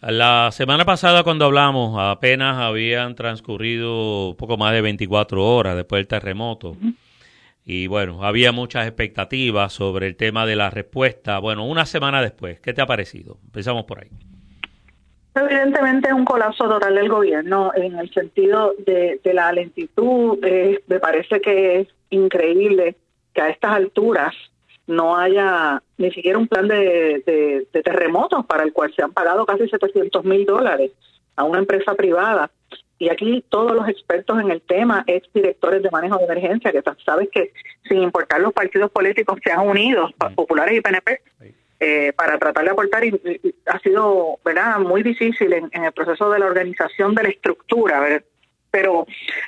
La semana pasada cuando hablamos apenas habían transcurrido poco más de 24 horas después del terremoto. Y bueno, había muchas expectativas sobre el tema de la respuesta. Bueno, una semana después, ¿qué te ha parecido? Empezamos por ahí. Evidentemente es un colapso total del gobierno en el sentido de, la lentitud. Eh, me parece que es increíble que a estas alturas no haya ni siquiera un plan de, de, terremotos para el cual se han pagado casi 700 mil dólares a una empresa privada. Y aquí todos los expertos en el tema, ex directores de manejo de emergencia, que sabes que sin importar los partidos políticos se han unido, populares y PNP, eh, para tratar de aportar y, ha sido verdad muy difícil en, el proceso de la organización de la estructura pero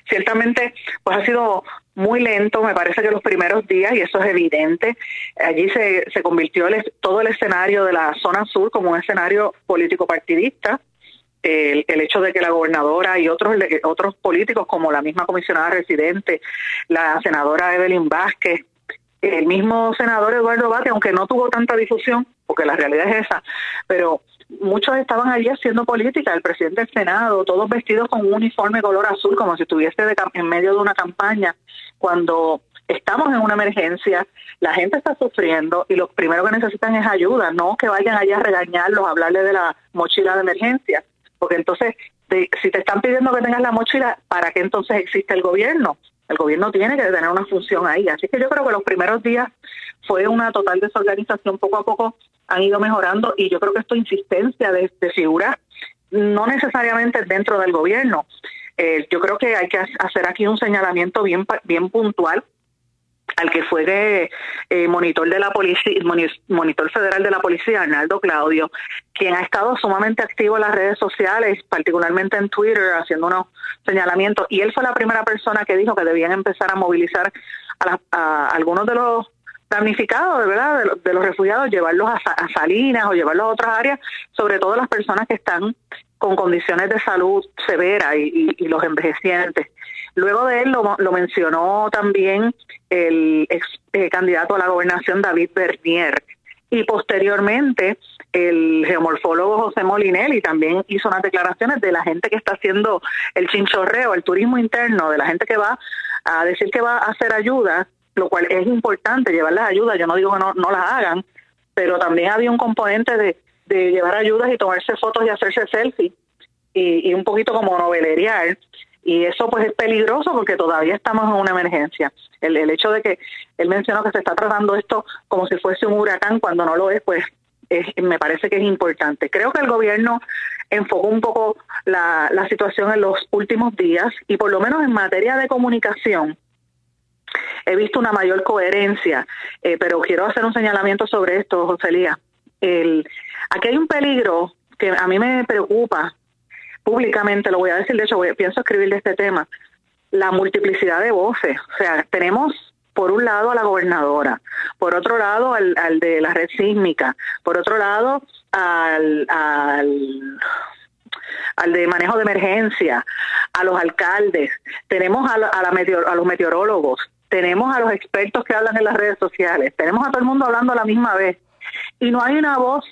ciertamente pues ha sido muy lento me parece que los primeros días y eso es evidente. Allí se, se convirtió todo el escenario de la zona sur como un escenario político partidista el, el, hecho de que la gobernadora y otros otros políticos como la misma comisionada residente, la senadora Evelyn Vázquez, el mismo senador Eduardo Bate, aunque no tuvo tanta difusión, porque la realidad es esa, pero muchos estaban allí haciendo política, el presidente del Senado, todos vestidos con un uniforme color azul, como si estuviese en medio de una campaña, cuando estamos en una emergencia, la gente está sufriendo y lo primero que necesitan es ayuda, no que vayan allá a regañarlos, a hablarle de la mochila de emergencia, porque entonces, si te están pidiendo que tengas la mochila, ¿para qué entonces existe el gobierno? El gobierno tiene que tener una función ahí. Así que yo creo que los primeros días fue una total desorganización. Poco a poco han ido mejorando y yo creo que esto insistencia de, figuras no necesariamente dentro del gobierno. Eh, yo creo que hay que hacer aquí un señalamiento bien bien puntual al que fue de, eh, monitor de la policía, monitor federal de la policía, Arnaldo Claudio, quien ha estado sumamente activo en las redes sociales, particularmente en Twitter, haciendo unos señalamientos. Y él fue la primera persona que dijo que debían empezar a movilizar a, algunos de los damnificados, ¿verdad? De, los refugiados, llevarlos a, Salinas o llevarlos a otras áreas, sobre todo las personas que están con condiciones de salud severa y, y los envejecientes. Luego de él lo, lo mencionó también el ex eh, candidato a la gobernación David Bernier y posteriormente el geomorfólogo José Molinelli también hizo unas declaraciones de la gente que está haciendo el chinchorreo, el turismo interno, de la gente que va a decir que va a hacer ayuda, lo cual es importante llevar las ayudas, yo no digo que no, no las hagan, pero también había un componente de, de llevar ayudas y tomarse fotos y hacerse selfies y, un poquito como novelerial y eso pues es peligroso porque todavía estamos en una emergencia. El, el hecho de que él mencionó que se está tratando esto como si fuese un huracán cuando no lo es, pues me parece que es importante. Creo que el gobierno enfocó un poco la, la situación en los últimos días y por lo menos en materia de comunicación he visto una mayor coherencia, eh, pero quiero hacer un señalamiento sobre esto, José Lía. El, aquí hay un peligro que a mí me preocupa públicamente, lo voy a decir, de hecho pienso escribir de este tema, la multiplicidad de voces. O sea, tenemos por un lado a la gobernadora, por otro lado al, de la red sísmica, por otro lado al, al, al de manejo de emergencia, a los alcaldes, tenemos a, a, la a los meteorólogos, tenemos a los expertos que hablan en las redes sociales, tenemos a todo el mundo hablando a la misma vez. Y no hay una voz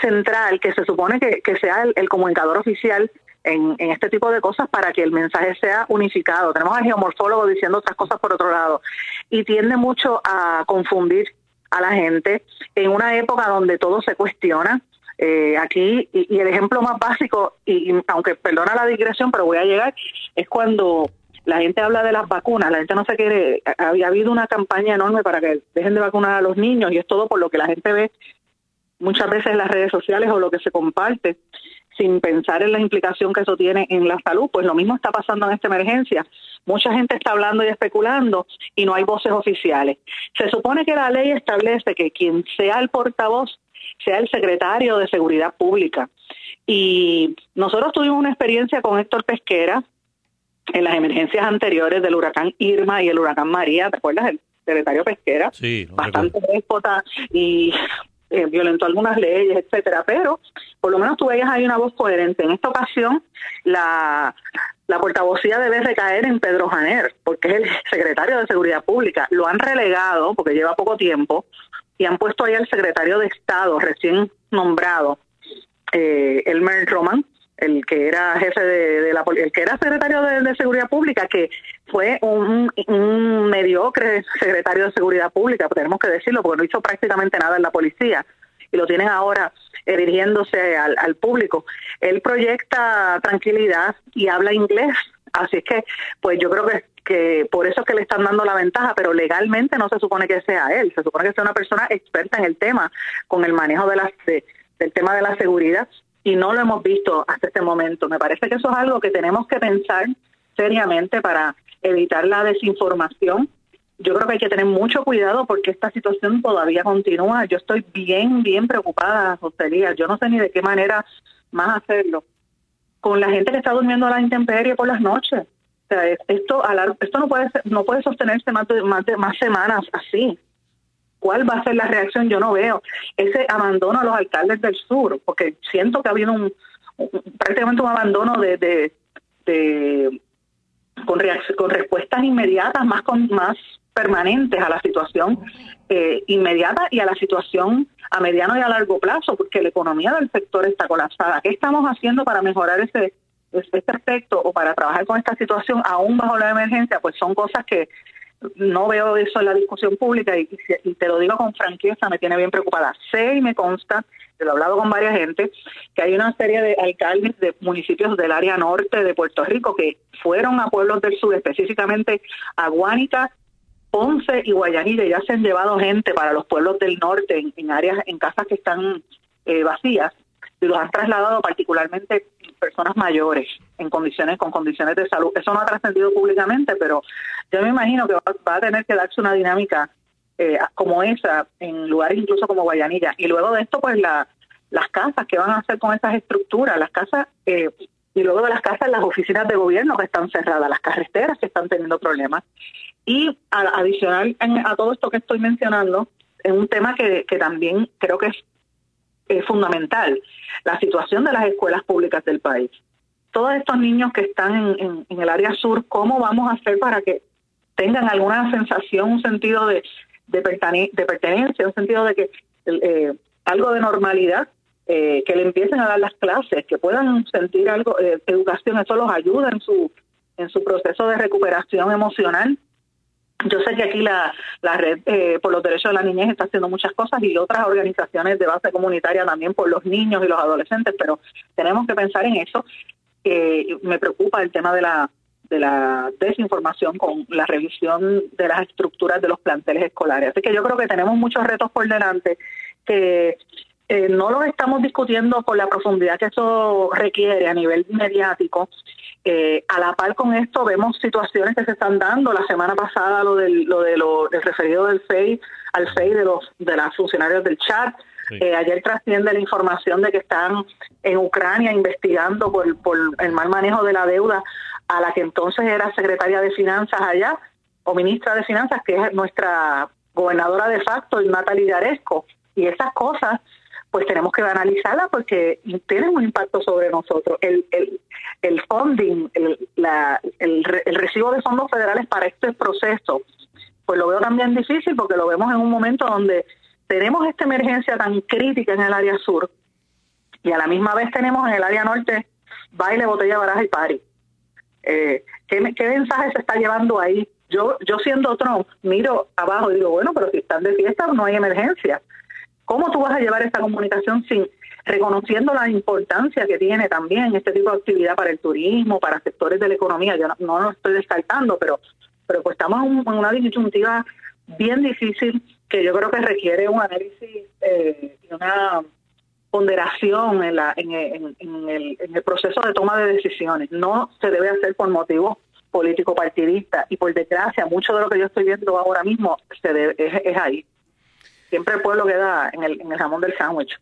central que se supone que, que sea el, comunicador oficial en, en, este tipo de cosas para que el mensaje sea unificado. Tenemos al geomorfólogo diciendo otras cosas por otro lado y tiende mucho a confundir a la gente en una época donde todo se cuestiona. Eh, aquí, y, el ejemplo más básico, y, aunque perdona la digresión, pero voy a llegar, es cuando la gente habla de las vacunas, la gente no se quiere, había habido una campaña enorme para que dejen de vacunar a los niños y es todo por lo que la gente ve muchas veces en las redes sociales o lo que se comparte sin pensar en la implicación que eso tiene en la salud, pues lo mismo está pasando en esta emergencia. Mucha gente está hablando y especulando y no hay voces oficiales. Se supone que la ley establece que quien sea el portavoz sea el secretario de Seguridad Pública. Y nosotros tuvimos una experiencia con Héctor Pesquera en las emergencias anteriores del huracán Irma y el huracán María, ¿te acuerdas? El secretario Pesquera, sí, bastante déspota y eh, violentó algunas leyes, etcétera, pero por lo menos tú veías ahí una voz coherente. En esta ocasión, la, la portavocía debe recaer en Pedro Janer, porque es el secretario de Seguridad Pública. Lo han relegado, porque lleva poco tiempo, y han puesto ahí al secretario de Estado, recién nombrado, eh, Elmer Roman, el que era jefe de, la el que era secretario de, seguridad pública que fue un, mediocre secretario de seguridad pública tenemos que decirlo porque no hizo prácticamente nada en la policía y lo tienen ahora eh, dirigiéndose al, público. Él proyecta tranquilidad y habla inglés así es que pues yo creo que que por eso es que le están dando la ventaja, pero legalmente no se supone que sea él, se supone que sea una persona experta en el tema, con el manejo de las, del tema de la seguridad, y no lo hemos visto hasta este momento. Me parece que eso es algo que tenemos que pensar seriamente para evitar la desinformación. Yo creo que hay que tener mucho cuidado porque esta situación todavía continúa. Yo estoy bien, bien preocupada, José Yo no sé ni de qué manera más hacerlo. Con la gente que está durmiendo a la intemperie por las noches esto, esto no puede no puede sostenerse más de, más semanas así. ¿Cuál va a ser la reacción? Yo no veo ese abandono a los alcaldes del sur, porque siento que ha habido un, prácticamente un abandono de, de, con, con respuestas inmediatas, más con más permanentes a la situación eh, inmediata y a la situación a mediano y a largo plazo, porque la economía del sector está colapsada. ¿Qué estamos haciendo para mejorar ese este aspecto o para trabajar con esta situación aún bajo la emergencia, pues son cosas que no veo eso en la discusión pública y, te lo digo con franqueza, me tiene bien preocupada. Sé y me consta, lo he hablado con varias gente, que hay una serie de alcaldes de municipios del área norte de Puerto Rico que fueron a pueblos del sur, específicamente a Guánica, Ponce y Guayanilla, y ya se han llevado gente para los pueblos del norte en, áreas, en casas que están eh, vacías, y los han trasladado particularmente personas mayores en condiciones con condiciones de salud. Eso no ha trascendido públicamente, pero yo me imagino que va, a tener que darse una dinámica eh, como esa en lugares incluso como Guayanilla. Y luego de esto, pues la, las casas, ¿qué van a hacer con esas estructuras? Las casas, eh, y luego de las casas, las oficinas de gobierno que están cerradas, las carreteras que están teniendo problemas. Y adicional a todo esto que estoy mencionando, es un tema que, que también creo que es es fundamental, la situación de las escuelas públicas del país. Todos estos niños que están en, el área sur, ¿cómo vamos a hacer para que tengan alguna sensación, un sentido de, de, pertenencia, un sentido de que eh, algo de normalidad, eh, que le empiecen a dar las clases, que puedan sentir algo, eh, educación, eso los ayuda en su, en su proceso de recuperación emocional yo sé que aquí la, red eh, por los derechos de la niñez está haciendo muchas cosas y otras organizaciones de base comunitaria también por los niños y los adolescentes, pero tenemos que pensar en eso. Eh, me preocupa el tema de la de la desinformación con la revisión de las estructuras de los planteles escolares. Así que yo creo que tenemos muchos retos por delante que eh, no los estamos discutiendo con la profundidad que eso requiere a nivel mediático eh, a la par con esto vemos situaciones que se están dando. La semana pasada lo del, lo de lo del referido del FEI al FEI de los de las funcionarios del chat. Eh, ayer trasciende la información de que están en Ucrania investigando por, por el mal manejo de la deuda a la que entonces era secretaria de finanzas allá o ministra de finanzas que es nuestra gobernadora de facto, Natalia Yaresco. Y esas cosas pues tenemos que analizarla porque tienen un impacto sobre nosotros. El, el, el funding, el, la, el, recibo de fondos federales para este proceso, pues lo veo también difícil porque lo vemos en un momento donde tenemos esta emergencia tan crítica en el área sur y a la misma vez tenemos en el área norte baile, botella, baraja y pari. Eh, ¿qué, ¿Qué mensaje se está llevando ahí? Yo, yo siendo Trump, miro abajo y digo, bueno, pero si están de fiesta no hay emergencia. ¿Cómo tú vas a llevar esta comunicación sin reconociendo la importancia que tiene también este tipo de actividad para el turismo, para sectores de la economía? Yo no, lo estoy descartando, pero, pero pues estamos en, una disyuntiva bien difícil que yo creo que requiere un análisis eh, y una ponderación en, la, en, el, en el proceso de toma de decisiones. No se debe hacer por motivos político partidistas y por desgracia mucho de lo que yo estoy viendo ahora mismo se debe, es ahí siempre el pueblo queda en el, en el jamón del sándwich.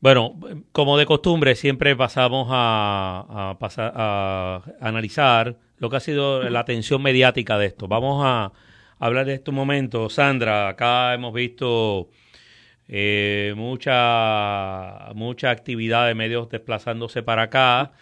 Bueno, como de costumbre, siempre pasamos a, a, pasar, a analizar lo que ha sido la atención mediática de esto. Vamos a hablar de este momento. Sandra, acá hemos visto eh, mucha, mucha actividad de medios desplazándose para acá,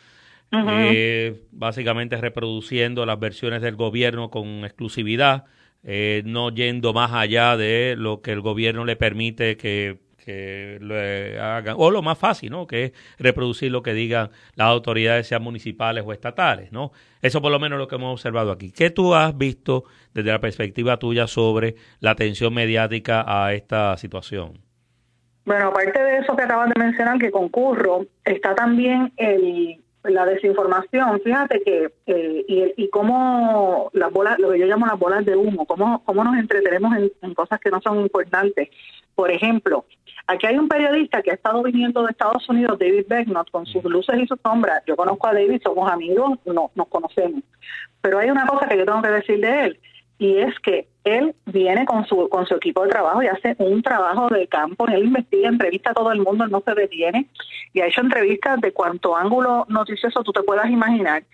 eh, básicamente reproduciendo las versiones del gobierno con exclusividad. Eh, no yendo más allá de lo que el gobierno le permite que, que lo hagan, o lo más fácil, ¿no? Que es reproducir lo que digan las autoridades, sean municipales o estatales, ¿no? Eso por lo menos lo que hemos observado aquí. ¿Qué tú has visto desde la perspectiva tuya sobre la atención mediática a esta situación? Bueno, aparte de eso que acabas de mencionar, que concurro, está también el, la desinformación. Fíjate que, eh, y, y cómo las bolas, lo que yo llamo las bolas de humo, cómo, cómo nos entretenemos en, en cosas que no son importantes. Por ejemplo, aquí hay un periodista que ha estado viniendo de Estados Unidos, David Becknott, con sus luces y sus sombras. Yo conozco a David, somos amigos, no, nos conocemos. Pero hay una cosa que yo tengo que decir de él y es que él viene con su con su equipo de trabajo y hace un trabajo de campo, él investiga, entrevista a todo el mundo, no se detiene y ha hecho entrevistas de cuanto ángulo noticioso tú te puedas imaginar,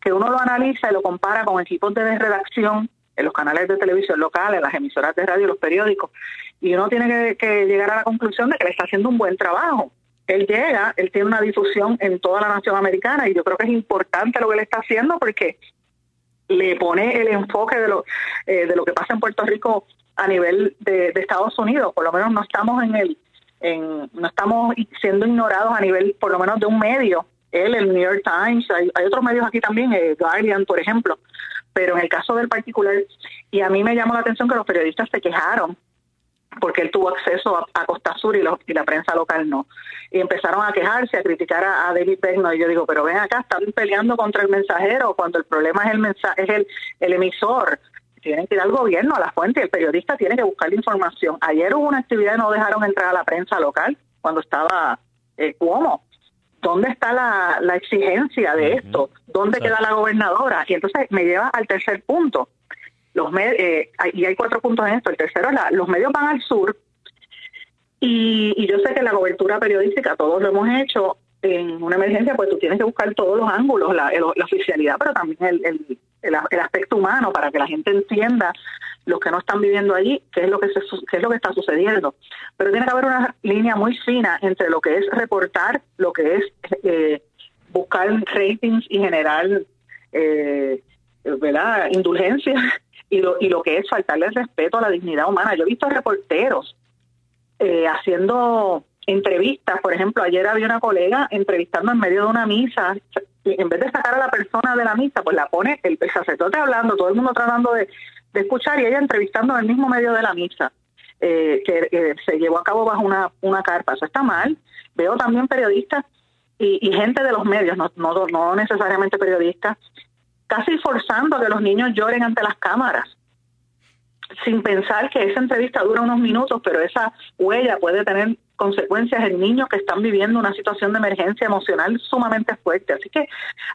que uno lo analiza y lo compara con equipos de redacción en los canales de televisión locales, las emisoras de radio, los periódicos, y uno tiene que, que llegar a la conclusión de que le está haciendo un buen trabajo. Él llega, él tiene una difusión en toda la nación americana y yo creo que es importante lo que él está haciendo porque le pone el enfoque de lo, eh, de lo que pasa en Puerto Rico a nivel de, Estados Unidos. Por lo menos no estamos en el, en, no estamos siendo ignorados a nivel, por lo menos de un medio. Él, el New York Times, hay, hay otros medios aquí también, el Guardian, por ejemplo. Pero en el caso del particular, y a mí me llamó la atención que los periodistas se quejaron porque él tuvo acceso a, Costa Sur y, y, la prensa local no. Y empezaron a quejarse, a criticar a, David Beckno. Y yo digo, pero ven acá, están peleando contra el mensajero cuando el problema es el mensaje, es el, el emisor. Tienen que ir al gobierno, a la fuente, y el periodista tiene que buscar la información. Ayer hubo una actividad y no dejaron entrar a la prensa local cuando estaba eh, Cuomo. ¿Dónde está la, la exigencia de esto? ¿Dónde queda la gobernadora? Y entonces me lleva al tercer punto los eh, y hay cuatro puntos en esto. El tercero es la, los medios van al sur y, yo sé que la cobertura periodística todos lo hemos hecho en una emergencia, pues tú tienes que buscar todos los ángulos, la, oficialidad, pero también el, el, el, aspecto humano para que la gente entienda los que no están viviendo allí, qué es lo que se, qué es lo que está sucediendo. Pero tiene que haber una línea muy fina entre lo que es reportar, lo que es eh, buscar ratings y generar eh, ¿verdad? indulgencia y lo, y lo que es faltarle respeto a la dignidad humana. Yo he visto reporteros eh, haciendo entrevistas, por ejemplo, ayer había una colega entrevistando en medio de una misa, en vez de sacar a la persona de la misa, pues la pone el, sacerdote hablando, todo el mundo tratando de, escuchar y ella entrevistando en el mismo medio de la misa, eh, que se llevó a cabo bajo una, una carpa. Eso está mal. Veo también periodistas y, y gente de los medios, no, no, no necesariamente periodistas, casi forzando a que los niños lloren ante las cámaras, sin pensar que esa entrevista dura unos minutos, pero esa huella puede tener consecuencias en niños que están viviendo una situación de emergencia emocional sumamente fuerte. Así que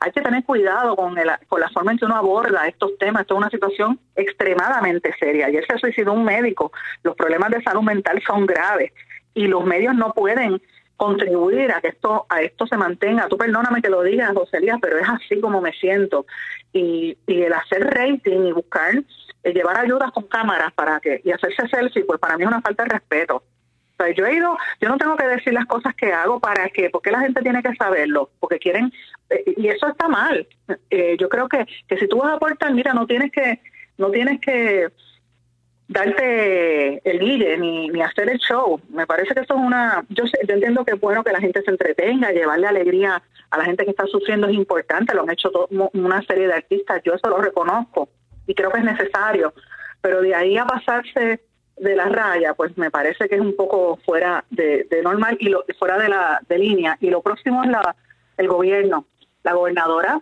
hay que tener cuidado con, el, con la forma en que uno aborda estos temas. Esto es una situación extremadamente seria. Ayer se suicidó un médico. Los problemas de salud mental son graves y los medios no pueden contribuir a que esto a esto se mantenga. Tú perdóname que lo digas, José Elías, pero es así como me siento. Y, y el hacer rating y buscar, eh, llevar ayudas con cámaras para que y hacerse selfie, pues para mí es una falta de respeto. O sea, yo he ido, yo no tengo que decir las cosas que hago para que, porque la gente tiene que saberlo, porque quieren, eh, y eso está mal. Eh, yo creo que, que si tú vas a aportar, mira, no tienes que, no tienes que darte el guille ni, ni hacer el show. Me parece que eso es una... Yo, yo entiendo que es bueno que la gente se entretenga, llevarle alegría a la gente que está sufriendo es importante, lo han hecho una serie de artistas, yo eso lo reconozco y creo que es necesario, pero de ahí a pasarse de la raya, pues me parece que es un poco fuera de, normal y lo, fuera de la de línea. Y lo próximo es la el gobierno. La gobernadora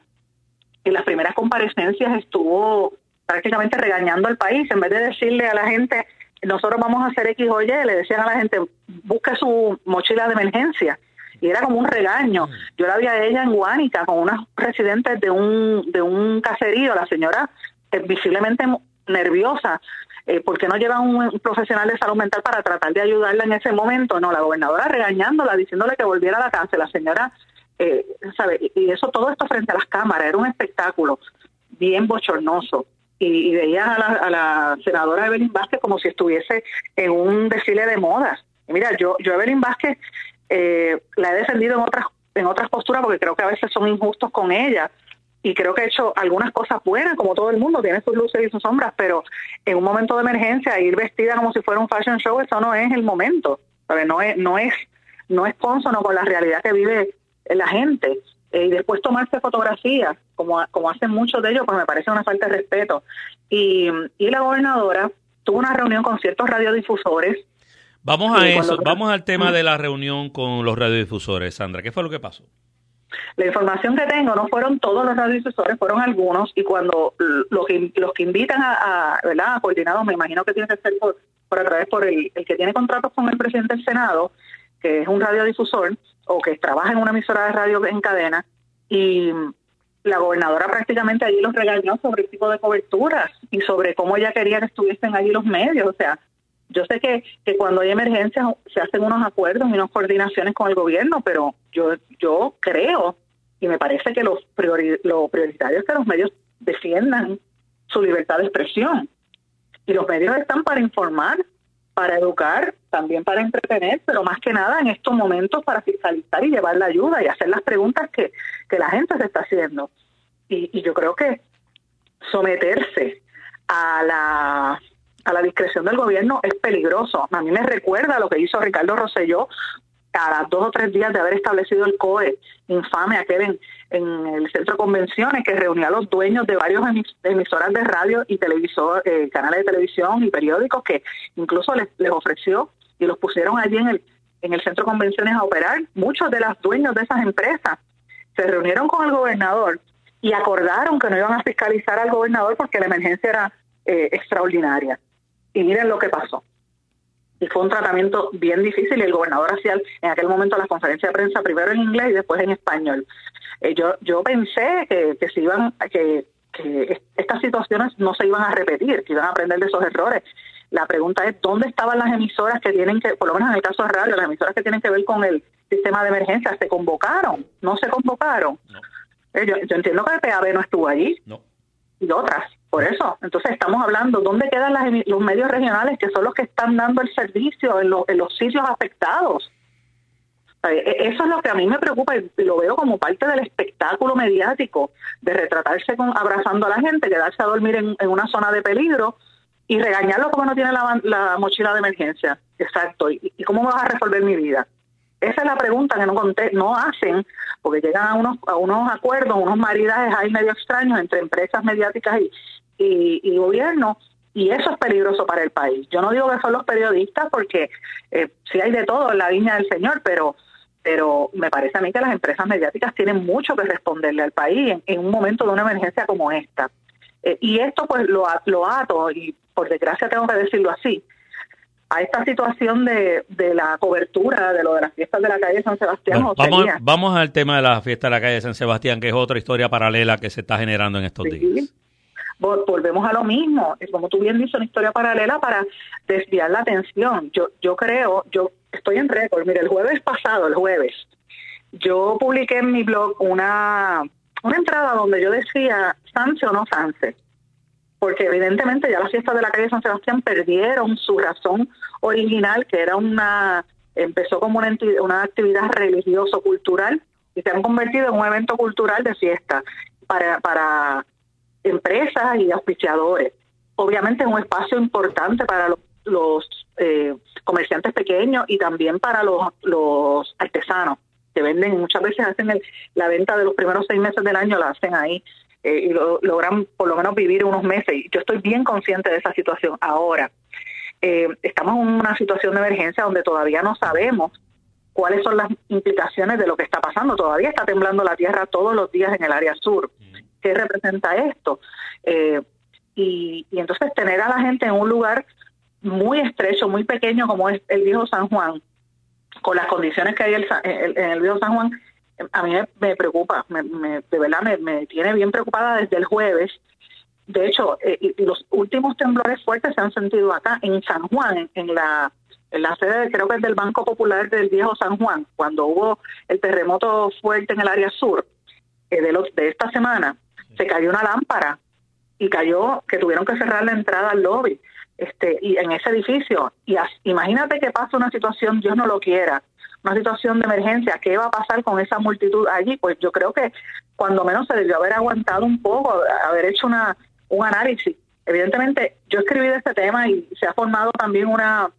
en las primeras comparecencias estuvo prácticamente regañando al país, en vez de decirle a la gente, nosotros vamos a hacer X o Y, le decían a la gente, busque su mochila de emergencia. Y era como un regaño. Mm. Yo la vi a ella en Guánica con unas residentes de un, de un caserío, la señora eh, visiblemente nerviosa, eh, porque no lleva un, profesional de salud mental para tratar de ayudarla en ese momento. No, la gobernadora regañándola, diciéndole que volviera a la casa. La señora, eh, ¿sabe? Y eso, todo esto frente a las cámaras, era un espectáculo bien bochornoso y, y veías a la, a la senadora Evelyn Vázquez como si estuviese en un desfile de modas. Mira, yo, yo Evelyn Vázquez eh, la he defendido en otras, en otras posturas porque creo que a veces son injustos con ella y creo que ha hecho algunas cosas buenas, como todo el mundo, tiene sus luces y sus sombras, pero en un momento de emergencia ir vestida como si fuera un fashion show, eso no es el momento. No es, no es, no es consono con la realidad que vive la gente. Eh, y después tomarse fotografías, como, como hacen muchos de ellos, pues me parece una falta de respeto. Y, y la gobernadora tuvo una reunión con ciertos radiodifusores. Vamos a eso, vamos al tema de la reunión con los radiodifusores, Sandra. ¿Qué fue lo que pasó? La información que tengo no fueron todos los radiodifusores, fueron algunos, y cuando los que, los que invitan a, ¿verdad? coordinados, me imagino que tiene que ser por, por a través por el, el que tiene contratos con el presidente del Senado, que es un radiodifusor, o que trabaja en una emisora de radio en cadena, y la gobernadora prácticamente allí los regañó sobre el tipo de coberturas y sobre cómo ella quería que estuviesen allí los medios. O sea, yo sé que, que cuando hay emergencias se hacen unos acuerdos y unas coordinaciones con el gobierno, pero yo, yo creo y me parece que los lo prioritario es que los medios defiendan su libertad de expresión. Y los medios están para informar, para educar, también para entretener, pero más que nada en estos momentos para fiscalizar y llevar la ayuda y hacer las preguntas que, que la gente se está haciendo. Y, y yo creo que someterse a la a la discreción del gobierno es peligroso. A mí me recuerda lo que hizo Ricardo Rosselló a dos o tres días de haber establecido el COE, infame aquel en, en el centro de convenciones que reunía a los dueños de varios emisoras de radio y televisor, eh, canales de televisión y periódicos que incluso les, les ofreció y los pusieron allí en el, en el centro de convenciones a operar. Muchos de los dueños de esas empresas se reunieron con el gobernador y acordaron que no iban a fiscalizar al gobernador porque la emergencia era eh, extraordinaria. Y miren lo que pasó y fue un tratamiento bien difícil y el gobernador hacía en aquel momento la conferencia de prensa primero en inglés y después en español. Eh, yo yo pensé que, que se iban que, que estas situaciones no se iban a repetir, que iban a aprender de esos errores. La pregunta es dónde estaban las emisoras que tienen que, por lo menos en el caso de radio, las emisoras que tienen que ver con el sistema de emergencia, se convocaron, no se convocaron. Eh, yo, yo, entiendo que el PAB no estuvo allí no. y otras. Por eso, entonces estamos hablando, ¿dónde quedan los medios regionales que son los que están dando el servicio en, en los sitios afectados? E, e, eso es lo que a mí me preocupa y lo veo como parte del espectáculo mediático de retratarse con abrazando a la gente, quedarse a dormir en, una zona de peligro y regañarlo como no tiene la, mochila de emergencia. Exacto. ¿Y, cómo vas a resolver mi vida? Esa es la pregunta que no, no hacen, porque llegan a unos, a unos acuerdos, unos maridajes ahí medio extraños entre empresas mediáticas y, y, gobierno y eso es peligroso para el país. Yo no digo que son los periodistas porque eh, sí hay de todo en la viña del Señor, pero pero me parece a mí que las empresas mediáticas tienen mucho que responderle al país en, un momento de una emergencia como esta. Eh, y esto pues lo, lo ato, y por desgracia tengo que decirlo así, a esta situación de, de la cobertura de lo de las fiestas de la calle San Sebastián. vamos, vamos al tema de la fiesta de la calle San Sebastián, que es otra historia paralela que se está generando en estos días volvemos a lo mismo. Es como tú bien dices, una historia paralela para desviar la atención. Yo, yo creo, yo estoy en récord. Mire, el jueves pasado, el jueves, yo publiqué en mi blog una, una entrada donde yo decía Sanse o no Sanse. Porque evidentemente ya las fiestas de la calle San Sebastián perdieron su razón original, que era una, empezó como una, una actividad religioso-cultural y se han convertido en un evento cultural de fiesta para, para empresas y auspiciadores. Obviamente es un espacio importante para los, eh, comerciantes pequeños y también para los, los artesanos que venden, muchas veces hacen la venta de los primeros seis meses del año, la hacen ahí eh, y logran por lo menos vivir unos meses. Y yo estoy bien consciente de esa situación. Ahora, eh, estamos en una situación de emergencia donde todavía no sabemos cuáles son las implicaciones de lo que está pasando. Todavía está temblando la tierra todos los días en el área sur qué representa esto. Eh, y, entonces tener a la gente en un lugar muy estrecho, muy pequeño como es el viejo San Juan, con las condiciones que hay en el, viejo San Juan, a mí me, preocupa, me, de verdad me, tiene bien preocupada desde el jueves. De hecho, eh, los últimos temblores fuertes se han sentido acá en San Juan, en, la en la sede creo que es del Banco Popular del Viejo San Juan, cuando hubo el terremoto fuerte en el área sur eh, de, los, de esta semana, se cayó una lámpara y cayó que tuvieron que cerrar la entrada al lobby este y en ese edificio. Y imagínate que pasa una situación Dios no lo quiera una situación de emergencia qué va a pasar con esa multitud allí pues yo creo que cuando menos se debió haber aguantado un poco haber hecho una un análisis. Evidentemente yo escribí de este tema y se ha formado también una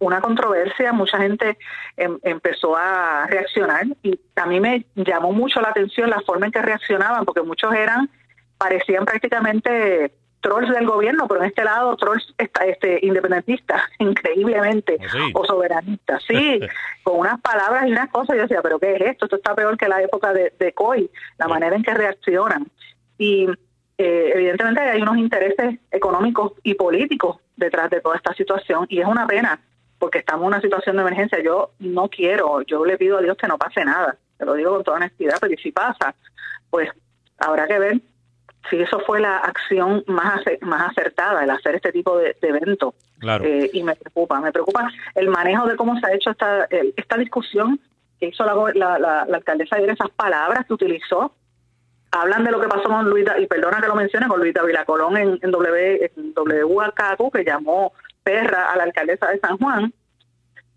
una controversia, mucha gente em, empezó a reaccionar y a mí me llamó mucho la atención la forma en que reaccionaban, porque muchos eran, parecían prácticamente trolls del gobierno, pero en este lado trolls este, independentistas, increíblemente, ¿Oh, o soberanistas, sí, con unas palabras y unas cosas, yo decía, pero ¿qué es esto? Esto está peor que la época de, de COI, la manera en que reaccionan. Y eh, evidentemente hay unos intereses económicos y políticos detrás de toda esta situación y es una pena porque estamos en una situación de emergencia. Yo no quiero, yo le pido a Dios que no pase nada, te lo digo con toda honestidad, pero si pasa, pues habrá que ver si eso fue la acción más más acertada, el hacer este tipo de, evento. Eh, y me preocupa, me preocupa el manejo de cómo se ha hecho esta, esta discusión que hizo la, la, la, alcaldesa ayer, esas palabras que utilizó. Hablan de lo que pasó con Luis, y perdona que lo mencione, con Luis David Colón en, en, w, en WACACU, que llamó perra a la alcaldesa de San Juan.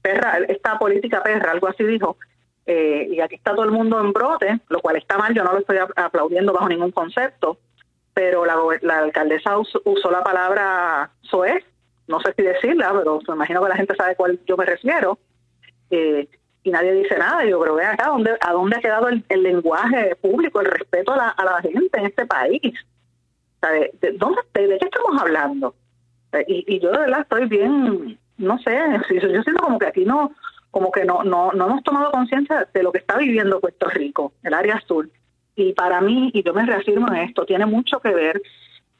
Perra, esta política perra, algo así dijo. Eh, y aquí está todo el mundo en brote, lo cual está mal, yo no lo estoy aplaudiendo bajo ningún concepto pero la, alcaldesa usó, la palabra soez, no sé si decirla, pero me imagino que la gente sabe a cuál yo me refiero, eh, y nadie dice nada. Yo, pero ve acá, ¿dónde, ¿a dónde ha quedado el, lenguaje público, el respeto a la, a la gente en este país? ¿De, qué estamos hablando? Y, y yo de verdad estoy bien, no sé, yo siento como que aquí no, como que no, no, no hemos tomado conciencia de lo que está viviendo Puerto Rico, el área sur. Y para mí, y yo me reafirmo en esto, tiene mucho que ver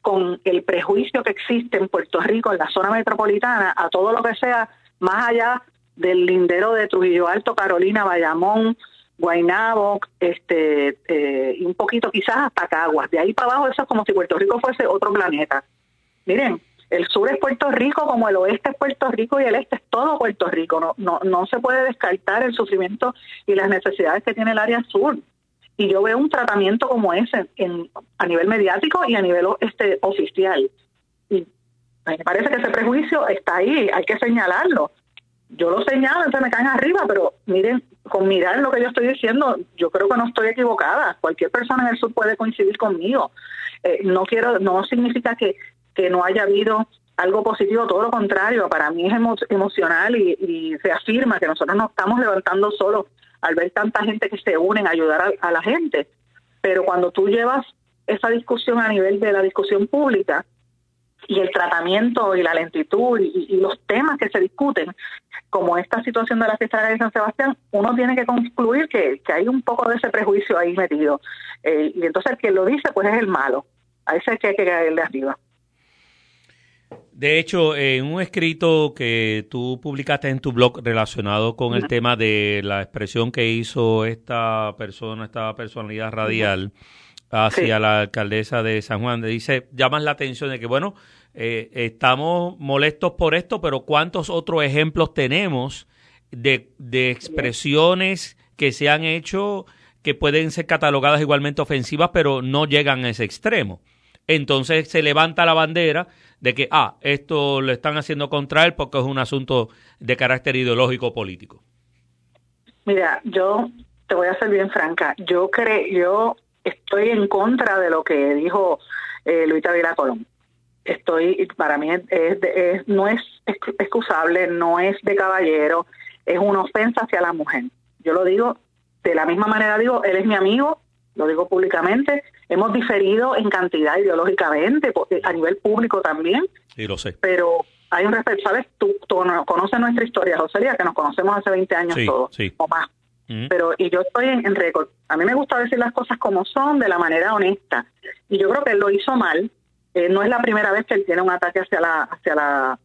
con el prejuicio que existe en Puerto Rico, en la zona metropolitana, a todo lo que sea más allá del lindero de Trujillo Alto, Carolina, Bayamón, Guaynabo, este, eh, y un poquito quizás hasta Caguas. De ahí para abajo eso es como si Puerto Rico fuese otro planeta. Miren, el sur es Puerto Rico como el oeste es Puerto Rico y el este es todo Puerto Rico. No, no, no se puede descartar el sufrimiento y las necesidades que tiene el área sur y yo veo un tratamiento como ese en, a nivel mediático y a nivel este oficial. Y me parece que ese prejuicio está ahí, hay que señalarlo. Yo lo señalo, entonces me caen arriba, pero miren, con mirar lo que yo estoy diciendo, yo creo que no estoy equivocada. Cualquier persona en el sur puede coincidir conmigo. Eh, no quiero, no significa que, que no haya habido algo positivo, todo lo contrario, para mí es emocional y, y se afirma que nosotros no estamos levantando solo al ver tanta gente que se unen a ayudar a, la gente. Pero cuando tú llevas esa discusión a nivel de la discusión pública y el tratamiento y la lentitud y, los temas que se discuten, como esta situación de la fiesta de San Sebastián, uno tiene que concluir que, hay un poco de ese prejuicio ahí metido. Eh, y entonces el que lo dice, pues es el malo. A ese que hay que caerle arriba. De hecho, en un escrito que tú publicaste en tu blog relacionado con el tema de la expresión que hizo esta persona, esta personalidad radial hacia la alcaldesa de San Juan, dice, llaman la atención de que, bueno, eh, estamos molestos por esto, pero ¿cuántos otros ejemplos tenemos de, de expresiones que se han hecho que pueden ser catalogadas igualmente ofensivas, pero no llegan a ese extremo? Entonces se levanta la bandera de que, ah, esto lo están haciendo contra él porque es un asunto de carácter ideológico político? Mira, yo te voy a ser bien franca. Yo creo, yo estoy en contra de lo que dijo eh, Luis Tavira Colón. Estoy, para mí es, no es excusable, no es de caballero, es una ofensa hacia la mujer. Yo lo digo de la misma manera, digo, él es mi amigo, lo digo públicamente, hemos diferido en cantidad ideológicamente, a nivel público también. Sí, lo sé. Pero hay un respeto, ¿sabes? Tú, conoces nuestra historia, José que nos conocemos hace 20 años todos, o más. Pero, y yo estoy en, récord. A mí me gusta decir las cosas como son, de la manera honesta. Y yo creo que él lo hizo mal. Eh, no es la primera vez que él tiene un ataque hacia la, hacia la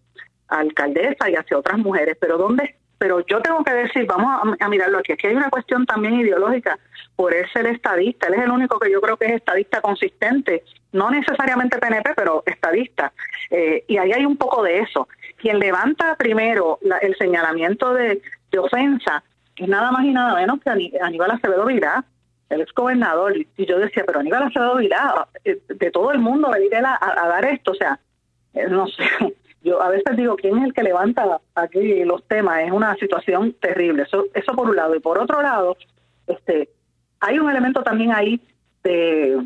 alcaldesa y hacia otras mujeres, pero ¿dónde pero yo tengo que decir, vamos a, mirarlo aquí, aquí hay una cuestión también ideológica. Por él ser estadista, él es el único que yo creo que es estadista consistente, no necesariamente PNP, pero estadista, eh, y ahí hay un poco de eso. Quien levanta primero el señalamiento de, ofensa es nada más y nada menos que Aníbal Acevedo Vilá, el ex gobernador, y yo decía, pero Aníbal Acevedo Vilá, eh, de todo el mundo venir a, a dar esto, o sea, eh, no sé, yo a veces digo, ¿quién es el que levanta aquí los temas? Es una situación terrible. Eso, eso por un lado. Y por otro lado, este, hay un elemento también ahí de,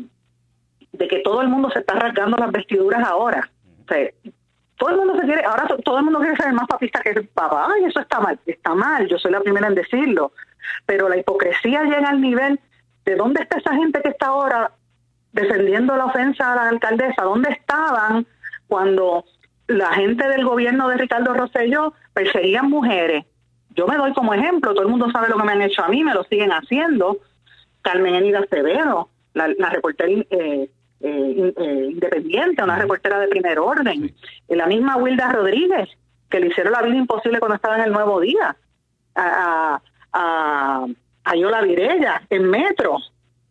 de que todo el mundo se está rasgando las vestiduras ahora. todo el mundo se quiere, ahora todo el mundo quiere ser más papista que el papá. Ay, eso está mal, está mal, yo soy la primera en decirlo. Pero la hipocresía llega al nivel de dónde está esa gente que está ahora defendiendo la ofensa a la alcaldesa, dónde estaban cuando la gente del gobierno de Ricardo Rosselló perseguían mujeres. Yo me doy como ejemplo, todo el mundo sabe lo que me han hecho a mí, me lo siguen haciendo. Carmen Enida Acevedo, la, reportera eh, eh, eh, independiente, una reportera de primer orden. La misma Wilda Rodríguez, que le hicieron la vida imposible cuando estaba en el Nuevo Día. A, a, a Yola Virella, en Metro.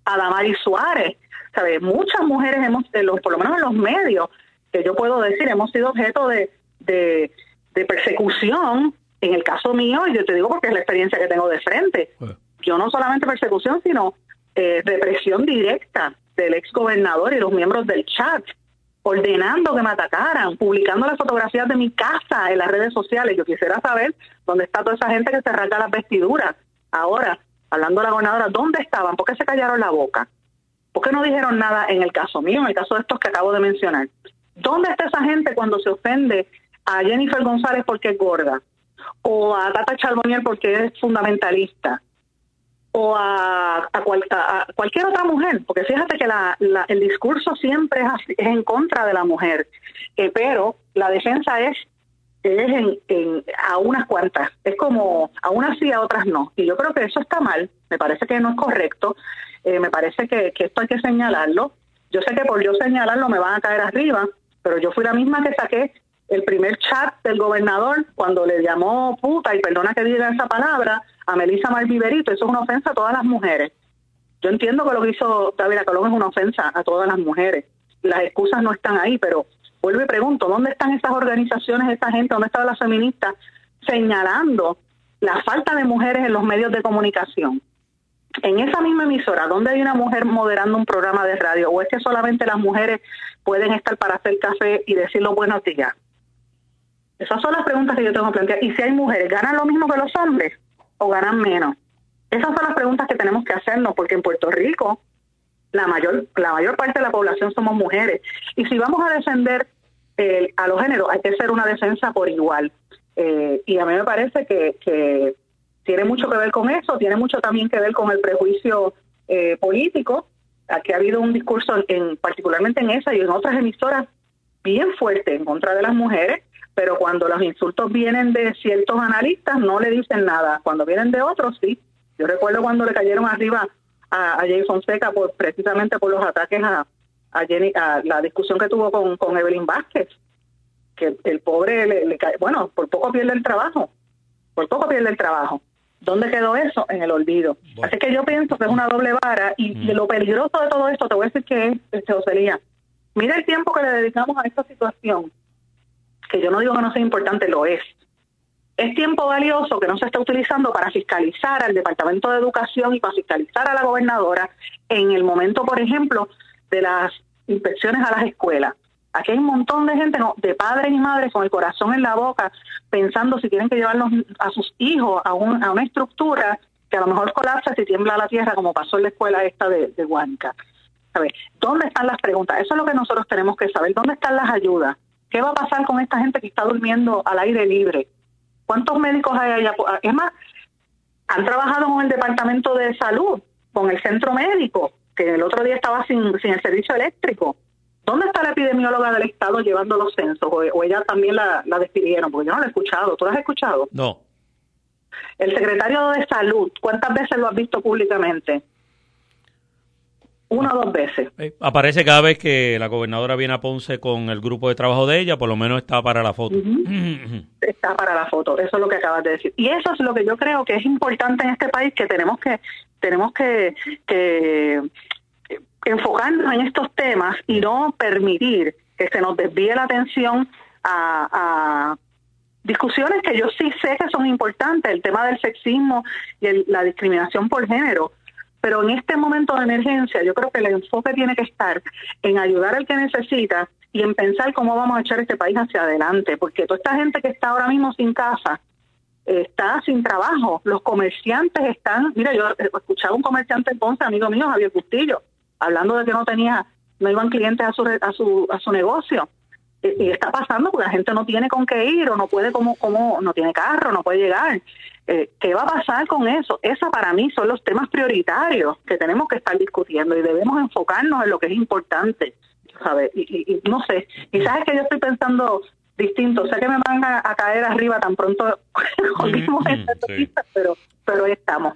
A Damari Suárez. ¿Sabes? Muchas mujeres hemos, por lo menos en los medios, que yo puedo decir, hemos sido objeto de, de, persecución. En el caso mío, y yo te digo porque es la experiencia que tengo de frente. Yo no solamente persecución, sino eh, represión directa del ex gobernador y los miembros del chat, ordenando que me atacaran, publicando las fotografías de mi casa en las redes sociales. Yo quisiera saber dónde está toda esa gente que se rasga las vestiduras. Ahora, hablando de la gobernadora, ¿dónde estaban? ¿Por qué se callaron la boca? ¿Por qué no dijeron nada en el caso mío, en el caso de estos que acabo de mencionar? ¿Dónde está esa gente cuando se ofende a Jennifer González porque es gorda? O a Tata Charbonnier porque es fundamentalista? o a, cualquier otra mujer, porque fíjate que la, el discurso siempre es, en contra de la mujer, eh, pero la defensa es, es en, a unas cuantas, es como a unas sí, a otras no. Y yo creo que eso está mal, me parece que no es correcto, eh, me parece que esto hay que señalarlo. Yo sé que por yo señalarlo me van a caer arriba, pero yo fui la misma que saqué el primer chat del gobernador cuando le llamó puta, y perdona que diga esa palabra, a Melissa Malviverito, eso es una ofensa a todas las mujeres. Yo entiendo que lo que hizo David Colón es una ofensa a todas las mujeres. Las excusas no están ahí, pero vuelvo y pregunto, ¿dónde están esas organizaciones, esa gente, dónde están las feministas señalando la falta de mujeres en los medios de comunicación? En esa misma emisora, ¿dónde hay una mujer moderando un programa de radio? ¿O es que solamente las mujeres pueden estar para hacer café y decir los buenos días? Esas son las preguntas que yo tengo que plantear. Y si hay mujeres, ¿ganan lo mismo que los hombres o ganan menos? Esas son las preguntas que tenemos que hacernos, porque en Puerto Rico la mayor, la mayor parte de la población somos mujeres. Y si vamos a defender eh, a los géneros, hay que ser una defensa por igual. Eh, y a mí me parece que, tiene mucho que ver con eso, tiene mucho también que ver con el prejuicio eh, político. Aquí ha habido un discurso, en, particularmente en esa y en otras emisoras, bien fuerte en contra de las mujeres pero cuando los insultos vienen de ciertos analistas no le dicen nada. Cuando vienen de otros, sí. Yo recuerdo cuando le cayeron arriba a, a Jay Fonseca por, precisamente por los ataques a, a, Jenny, a la discusión que tuvo con, con Evelyn Vázquez, que el pobre le, cae, bueno, por poco pierde el trabajo, por poco pierde el trabajo. ¿Dónde quedó eso? En el olvido. Así que yo pienso que es una doble vara y de lo peligroso de todo esto, te voy a decir que es, este, Ocelía, mira el tiempo que le dedicamos a esta situación que yo no digo que no sea importante, lo es. Es tiempo valioso que no se está utilizando para fiscalizar al Departamento de Educación y para fiscalizar a la gobernadora en el momento, por ejemplo, de las inspecciones a las escuelas. Aquí hay un montón de gente, no, de padres y madres con el corazón en la boca, pensando si tienen que llevarlos a sus hijos a, una estructura que a lo mejor colapsa si tiembla la tierra, como pasó en la escuela esta de, de Huanca. ¿Dónde están las preguntas? Eso es lo que nosotros tenemos que saber. ¿Dónde están las ayudas? ¿Qué va a pasar con esta gente que está durmiendo al aire libre? ¿Cuántos médicos hay allá? Es más, han trabajado con el Departamento de Salud, con el centro médico, que el otro día estaba sin el servicio eléctrico. ¿Dónde está la epidemióloga del Estado llevando los censos? O, ella también la, la despidieron, porque yo no la he escuchado. ¿Tú la has escuchado? No. El secretario de Salud, ¿cuántas veces lo has visto públicamente? una o dos veces. Aparece cada vez que la gobernadora viene a Ponce con el grupo de trabajo de ella, por lo menos está para la foto. está para la foto, eso es lo que acabas de decir. Y eso es lo que yo creo que es importante en este país, que tenemos que, tenemos que, que enfocarnos en estos temas y no permitir que se nos desvíe la atención a, discusiones que yo sí sé que son importantes, el tema del sexismo y la discriminación por género, pero en este momento de emergencia yo creo que el enfoque tiene que estar en ayudar al que necesita y en pensar cómo vamos a echar este país hacia adelante, porque toda esta gente que está ahora mismo sin casa, está sin trabajo, los comerciantes están, mira, yo escuchaba un comerciante en Ponce, amigo mío, Javier Bustillo, hablando de que no tenía, no iban clientes a su, a su, a su negocio. y está pasando porque la gente no tiene con qué ir o no puede como, como no tiene carro, no puede llegar. Eh, ¿Qué va a pasar con eso? Esa para mí son los temas prioritarios que tenemos que estar discutiendo y debemos enfocarnos en lo que es importante, ¿sabes? Y, no sé, y sabes que yo estoy pensando distinto, sé que me van a, caer arriba tan pronto pero, pero estamos.